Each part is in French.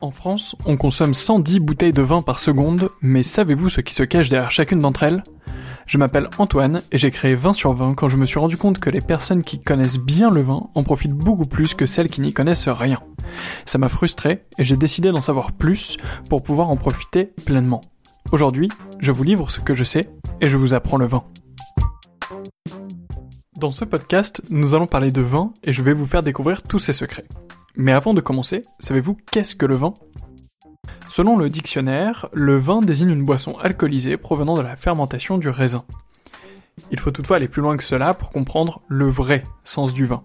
En France, on consomme 110 bouteilles de vin par seconde, mais savez-vous ce qui se cache derrière chacune d'entre elles? Je m'appelle Antoine et j'ai créé 20 sur 20 quand je me suis rendu compte que les personnes qui connaissent bien le vin en profitent beaucoup plus que celles qui n'y connaissent rien. Ça m'a frustré et j'ai décidé d'en savoir plus pour pouvoir en profiter pleinement. Aujourd'hui, je vous livre ce que je sais et je vous apprends le vin. Dans ce podcast, nous allons parler de vin et je vais vous faire découvrir tous ses secrets. Mais avant de commencer, savez-vous qu'est-ce que le vin? Selon le dictionnaire, le vin désigne une boisson alcoolisée provenant de la fermentation du raisin. Il faut toutefois aller plus loin que cela pour comprendre le vrai sens du vin.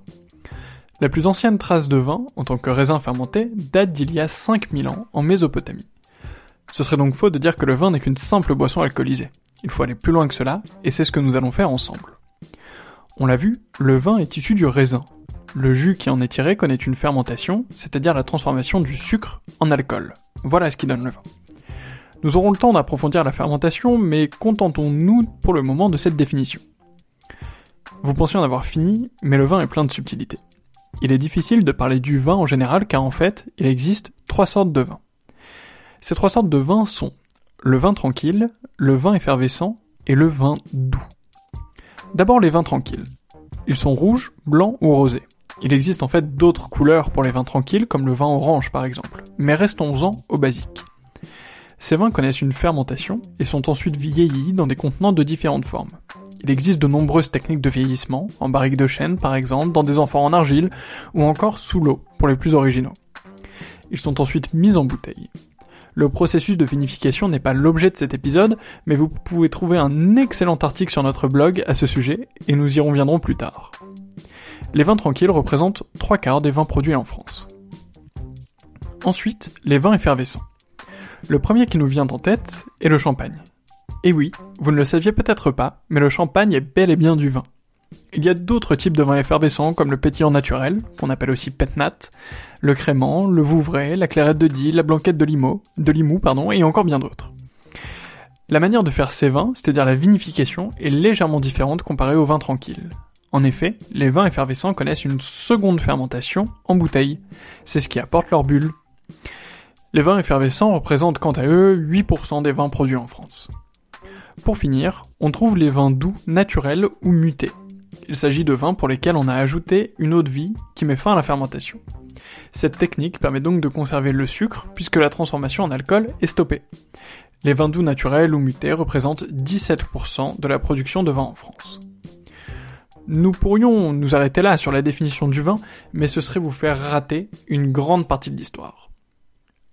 La plus ancienne trace de vin, en tant que raisin fermenté, date d'il y a 5000 ans, en Mésopotamie. Ce serait donc faux de dire que le vin n'est qu'une simple boisson alcoolisée. Il faut aller plus loin que cela, et c'est ce que nous allons faire ensemble. On l'a vu, le vin est issu du raisin, le jus qui en est tiré connaît une fermentation, c'est-à-dire la transformation du sucre en alcool. Voilà ce qui donne le vin. Nous aurons le temps d'approfondir la fermentation, mais contentons-nous pour le moment de cette définition. Vous pensez en avoir fini, mais le vin est plein de subtilités. Il est difficile de parler du vin en général car en fait, il existe trois sortes de vins. Ces trois sortes de vins sont le vin tranquille, le vin effervescent et le vin doux. D'abord les vins tranquilles. Ils sont rouges, blancs ou rosés. Il existe en fait d'autres couleurs pour les vins tranquilles, comme le vin orange par exemple, mais restons-en au basique. Ces vins connaissent une fermentation et sont ensuite vieillis dans des contenants de différentes formes. Il existe de nombreuses techniques de vieillissement, en barrique de chêne par exemple, dans des amphores en argile, ou encore sous l'eau, pour les plus originaux. Ils sont ensuite mis en bouteille. Le processus de vinification n'est pas l'objet de cet épisode, mais vous pouvez trouver un excellent article sur notre blog à ce sujet, et nous y reviendrons plus tard. Les vins tranquilles représentent trois quarts des vins produits en France. Ensuite, les vins effervescents. Le premier qui nous vient en tête est le champagne. Et oui, vous ne le saviez peut-être pas, mais le champagne est bel et bien du vin. Il y a d'autres types de vins effervescents comme le pétillant naturel, qu'on appelle aussi pétnat, le crément, le vouvray, la clairette de Die, la blanquette de limo, de Limoux, pardon, et encore bien d'autres. La manière de faire ces vins, c'est-à-dire la vinification, est légèrement différente comparée aux vins tranquilles. En effet, les vins effervescents connaissent une seconde fermentation en bouteille. C'est ce qui apporte leur bulle. Les vins effervescents représentent quant à eux 8% des vins produits en France. Pour finir, on trouve les vins doux naturels ou mutés. Il s'agit de vins pour lesquels on a ajouté une eau de vie qui met fin à la fermentation. Cette technique permet donc de conserver le sucre puisque la transformation en alcool est stoppée. Les vins doux naturels ou mutés représentent 17% de la production de vin en France. Nous pourrions nous arrêter là sur la définition du vin, mais ce serait vous faire rater une grande partie de l'histoire.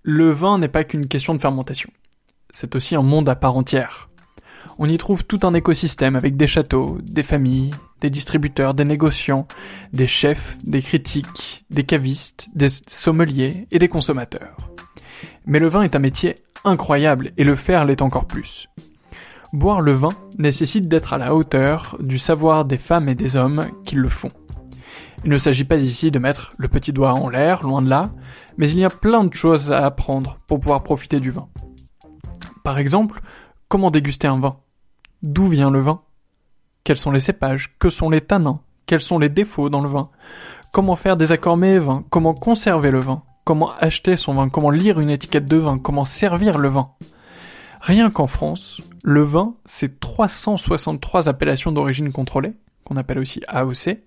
Le vin n'est pas qu'une question de fermentation. C'est aussi un monde à part entière. On y trouve tout un écosystème avec des châteaux, des familles, des distributeurs, des négociants, des chefs, des critiques, des cavistes, des sommeliers et des consommateurs. Mais le vin est un métier incroyable et le faire l'est encore plus. Boire le vin nécessite d'être à la hauteur du savoir des femmes et des hommes qui le font. Il ne s'agit pas ici de mettre le petit doigt en l'air, loin de là, mais il y a plein de choses à apprendre pour pouvoir profiter du vin. Par exemple, comment déguster un vin? D'où vient le vin? Quels sont les cépages? Que sont les tanins? Quels sont les défauts dans le vin? Comment faire des accords mets-vins Comment conserver le vin? Comment acheter son vin? Comment lire une étiquette de vin? Comment servir le vin? Rien qu'en France, le vin, c'est 363 appellations d'origine contrôlée, qu'on appelle aussi AOC,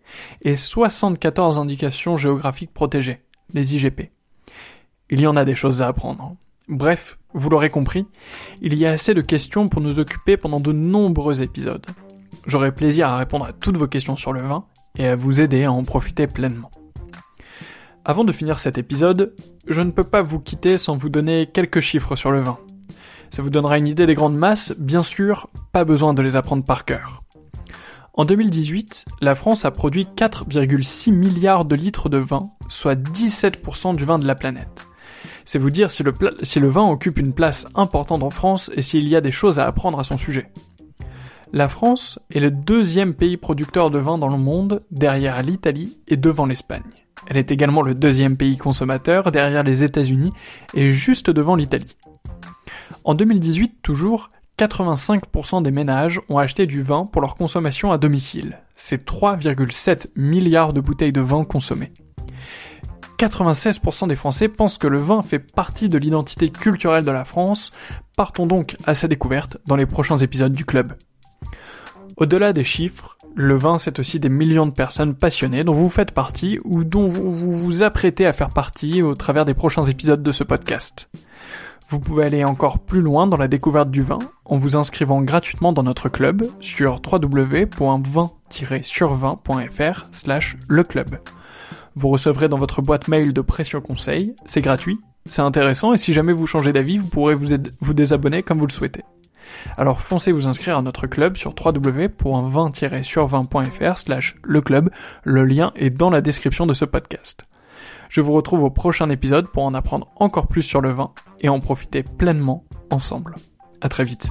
et 74 indications géographiques protégées, les IGP. Il y en a des choses à apprendre. Bref, vous l'aurez compris, il y a assez de questions pour nous occuper pendant de nombreux épisodes. J'aurai plaisir à répondre à toutes vos questions sur le vin et à vous aider à en profiter pleinement. Avant de finir cet épisode, je ne peux pas vous quitter sans vous donner quelques chiffres sur le vin. Ça vous donnera une idée des grandes masses, bien sûr, pas besoin de les apprendre par cœur. En 2018, la France a produit 4,6 milliards de litres de vin, soit 17% du vin de la planète. C'est vous dire si le, vin occupe une place importante en France et s'il y a des choses à apprendre à son sujet. La France est le deuxième pays producteur de vin dans le monde, derrière l'Italie et devant l'Espagne. Elle est également le deuxième pays consommateur, derrière les États-Unis et juste devant l'Italie. En 2018 toujours, 85% des ménages ont acheté du vin pour leur consommation à domicile. C'est 3,7 milliards de bouteilles de vin consommées. 96% des Français pensent que le vin fait partie de l'identité culturelle de la France. Partons donc à sa découverte dans les prochains épisodes du club. Au-delà des chiffres, le vin c'est aussi des millions de personnes passionnées dont vous faites partie ou dont vous vous, apprêtez à faire partie au travers des prochains épisodes de ce podcast. Vous pouvez aller encore plus loin dans la découverte du vin en vous inscrivant gratuitement dans notre club sur www.vin-survin.fr slash le club. Vous recevrez dans votre boîte mail de pression conseil, c'est gratuit, c'est intéressant et si jamais vous changez d'avis, vous pourrez vous, désabonner comme vous le souhaitez. Alors foncez vous inscrire à notre club sur www.20-sur20.fr slash le le lien est dans la description de ce podcast. Je vous retrouve au prochain épisode pour en apprendre encore plus sur le vin et en profiter pleinement ensemble. À très vite.